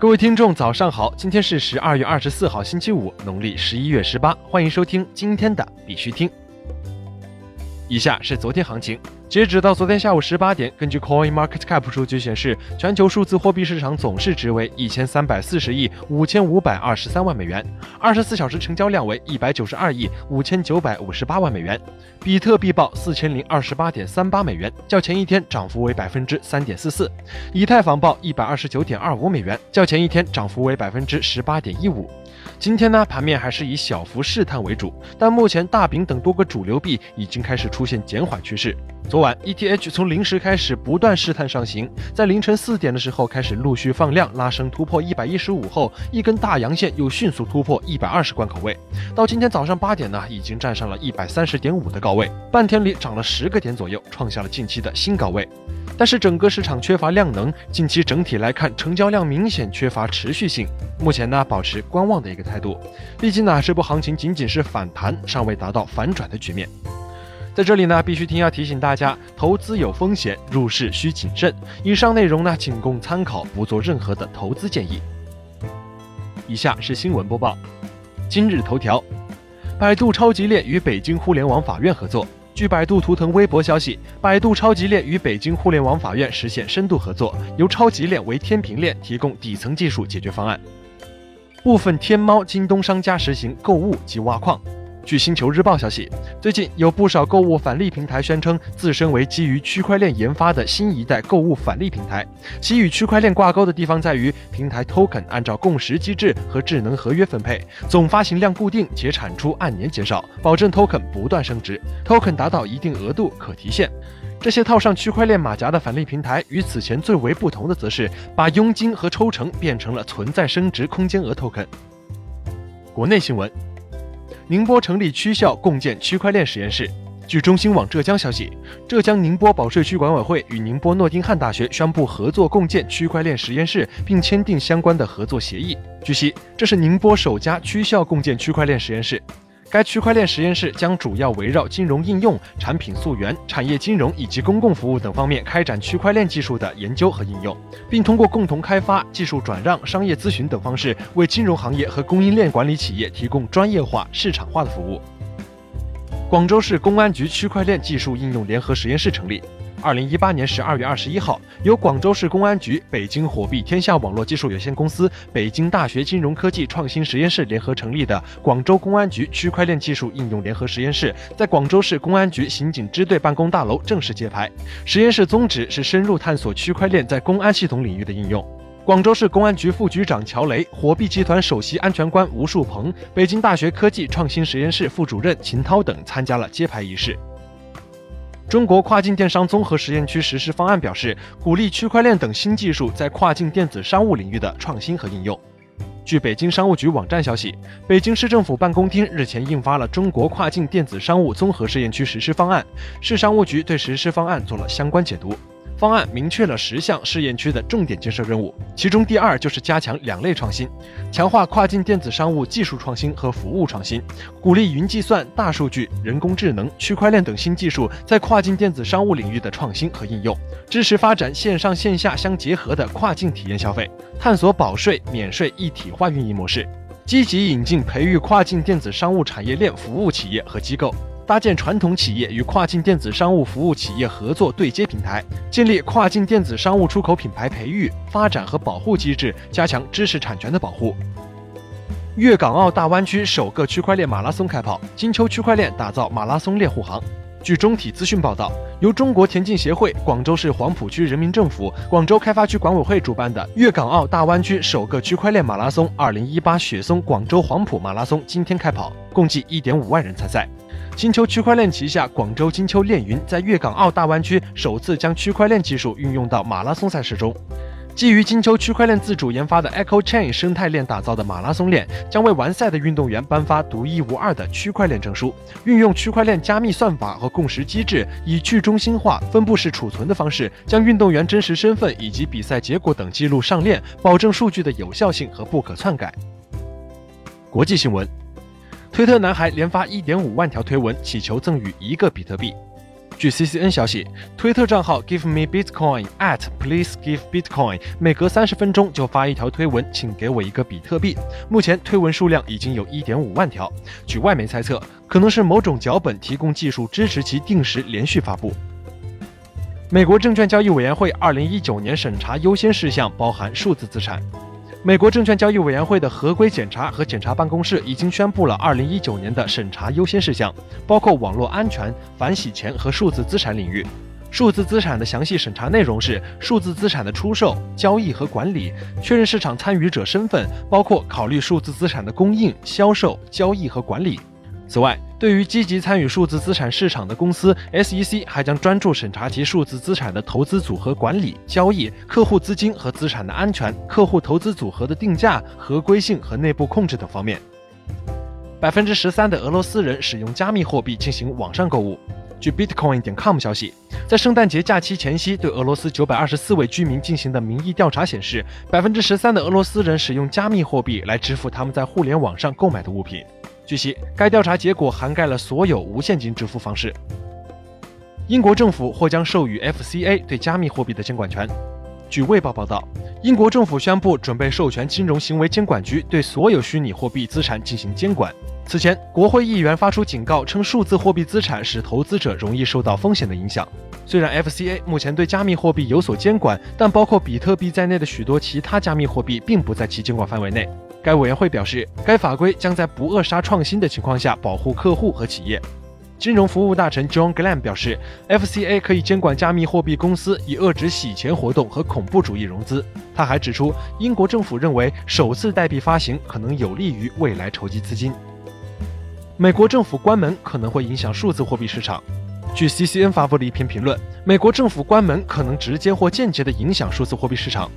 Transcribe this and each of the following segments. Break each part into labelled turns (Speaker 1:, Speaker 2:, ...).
Speaker 1: 各位听众，早上好！今天是十二月二十四号，星期五，农历十一月十八。欢迎收听今天的必须听。以下是昨天行情。截止到昨天下午十八点，根据 Coin Market Cap 数据显示，全球数字货币市场总市值为一千三百四十亿五千五百二十三万美元，二十四小时成交量为一百九十二亿五千九百五十八万美元。比特币报四千零二十八点三八美元，较前一天涨幅为百分之三点四四。以太坊报一百二十九点二五美元，较前一天涨幅为百分之十八点一五。今天呢，盘面还是以小幅试探为主，但目前大饼等多个主流币已经开始出现减缓趋势。昨晚 ETH 从零时开始不断试探上行，在凌晨四点的时候开始陆续放量拉升突破一百一十五后，一根大阳线又迅速突破一百二十关口位，到今天早上八点呢，已经站上了一百三十点五的高位，位半天里涨了十个点左右，创下了近期的新高位。但是整个市场缺乏量能，近期整体来看成交量明显缺乏持续性，目前呢保持观望的一个态度，毕竟呢这波行情仅仅是反弹，尚未达到反转的局面。在这里呢，必须听要提醒大家，投资有风险，入市需谨慎。以上内容呢，仅供参考，不做任何的投资建议。以下是新闻播报。今日头条：百度超级链与北京互联网法院合作。据百度图腾微博消息，百度超级链与北京互联网法院实现深度合作，由超级链为天平链提供底层技术解决方案。部分天猫、京东商家实行购物即挖矿。据星球日报消息，最近有不少购物返利平台宣称自身为基于区块链研发的新一代购物返利平台。其与区块链挂钩的地方在于，平台 token 按照共识机制和智能合约分配，总发行量固定且产出按年减少，保证 token 不断升值。token 达到一定额度可提现。这些套上区块链马甲的返利平台，与此前最为不同的则是把佣金和抽成变成了存在升值空间额 token。国内新闻。宁波成立区校共建区块链实验室。据中新网浙江消息，浙江宁波保税区管委会与宁波诺丁汉大学宣布合作共建区块链实验室，并签订相关的合作协议。据悉，这是宁波首家区校共建区块链实验室。该区块链实验室将主要围绕金融应用、产品溯源、产业金融以及公共服务等方面开展区块链技术的研究和应用，并通过共同开发、技术转让、商业咨询等方式，为金融行业和供应链管理企业提供专业化、市场化的服务。广州市公安局区块链技术应用联合实验室成立。二零一八年十二月二十一号，由广州市公安局、北京火币天下网络技术有限公司、北京大学金融科技创新实验室联合成立的广州公安局区块链技术应用联合实验室，在广州市公安局刑警支队办公大楼正式揭牌。实验室宗旨是深入探索区块链在公安系统领域的应用。广州市公安局副局长乔雷、火币集团首席安全官吴树鹏、北京大学科技创新实验室副主任秦涛等参加了揭牌仪式。中国跨境电商综合实验区实施方案表示，鼓励区块链等新技术在跨境电子商务领域的创新和应用。据北京商务局网站消息，北京市政府办公厅日前印发了《中国跨境电子商务综合试验区实施方案》，市商务局对实施方案做了相关解读。方案明确了十项试验区的重点建设任务，其中第二就是加强两类创新，强化跨境电子商务技术创新和服务创新，鼓励云计算、大数据、人工智能、区块链等新技术在跨境电子商务领域的创新和应用，支持发展线上线下相结合的跨境体验消费，探索保税免税一体化运营模式，积极引进培育跨境电子商务产业链服务企业和机构。搭建传统企业与跨境电子商务服务企业合作对接平台，建立跨境电子商务出口品牌培育、发展和保护机制，加强知识产权的保护。粤港澳大湾区首个区块链马拉松开跑，金秋区块链打造马拉松猎户行。据中体资讯报道，由中国田径协会、广州市黄埔区人民政府、广州开发区管委会主办的粤港澳大湾区首个区块链马拉松 ——2018 雪松广州黄埔马拉松今天开跑，共计1.5万人参赛。金秋区块链旗下广州金秋链云在粤港澳大湾区首次将区块链技术运用到马拉松赛事中。基于金秋区块链自主研发的 Echo Chain 生态链打造的马拉松链，将为完赛的运动员颁发独一无二的区块链证书。运用区块链加密算法和共识机制，以去中心化、分布式储存的方式，将运动员真实身份以及比赛结果等记录上链，保证数据的有效性和不可篡改。国际新闻。推特男孩连发1.5万条推文，祈求赠予一个比特币。据 CCN 消息，推特账号 Give Me Bitcoin at Please Give Bitcoin 每隔三十分钟就发一条推文，请给我一个比特币。目前推文数量已经有一点五万条。据外媒猜测，可能是某种脚本提供技术支持其定时连续发布。美国证券交易委员会二零一九年审查优先事项包含数字资产。美国证券交易委员会的合规检查和检查办公室已经宣布了2019年的审查优先事项，包括网络安全、反洗钱和数字资产领域。数字资产的详细审查内容是数字资产的出售、交易和管理，确认市场参与者身份，包括考虑数字资产的供应、销售、交易和管理。此外，对于积极参与数字资产市场的公司，SEC 还将专注审查其数字资产的投资组合管理、交易、客户资金和资产的安全、客户投资组合的定价、合规性和内部控制等方面。百分之十三的俄罗斯人使用加密货币进行网上购物。据 Bitcoin 点 com 消息，在圣诞节假期前夕，对俄罗斯九百二十四位居民进行的民意调查显示，百分之十三的俄罗斯人使用加密货币来支付他们在互联网上购买的物品。据悉，该调查结果涵盖了所有无现金支付方式。英国政府或将授予 FCA 对加密货币的监管权。据《卫报》报道，英国政府宣布准备授权金融行为监管局对所有虚拟货币资产进行监管。此前，国会议员发出警告称，数字货币资产使投资者容易受到风险的影响。虽然 FCA 目前对加密货币有所监管，但包括比特币在内的许多其他加密货币并不在其监管范围内。该委员会表示，该法规将在不扼杀创新的情况下保护客户和企业。金融服务大臣 John Glen 表示，FCA 可以监管加密货币公司，以遏制洗钱活动和恐怖主义融资。他还指出，英国政府认为首次代币发行可能有利于未来筹集资金。美国政府关门可能会影响数字货币市场。据 CCN 发布的一篇评论，美国政府关门可能直接或间接地影响数字货币市场。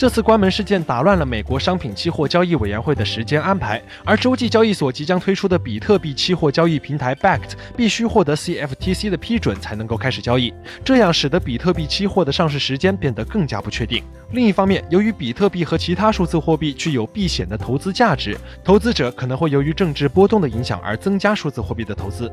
Speaker 1: 这次关门事件打乱了美国商品期货交易委员会的时间安排，而洲际交易所即将推出的比特币期货交易平台 Bakkt 必须获得 CFTC 的批准才能够开始交易，这样使得比特币期货的上市时间变得更加不确定。另一方面，由于比特币和其他数字货币具有避险的投资价值，投资者可能会由于政治波动的影响而增加数字货币的投资。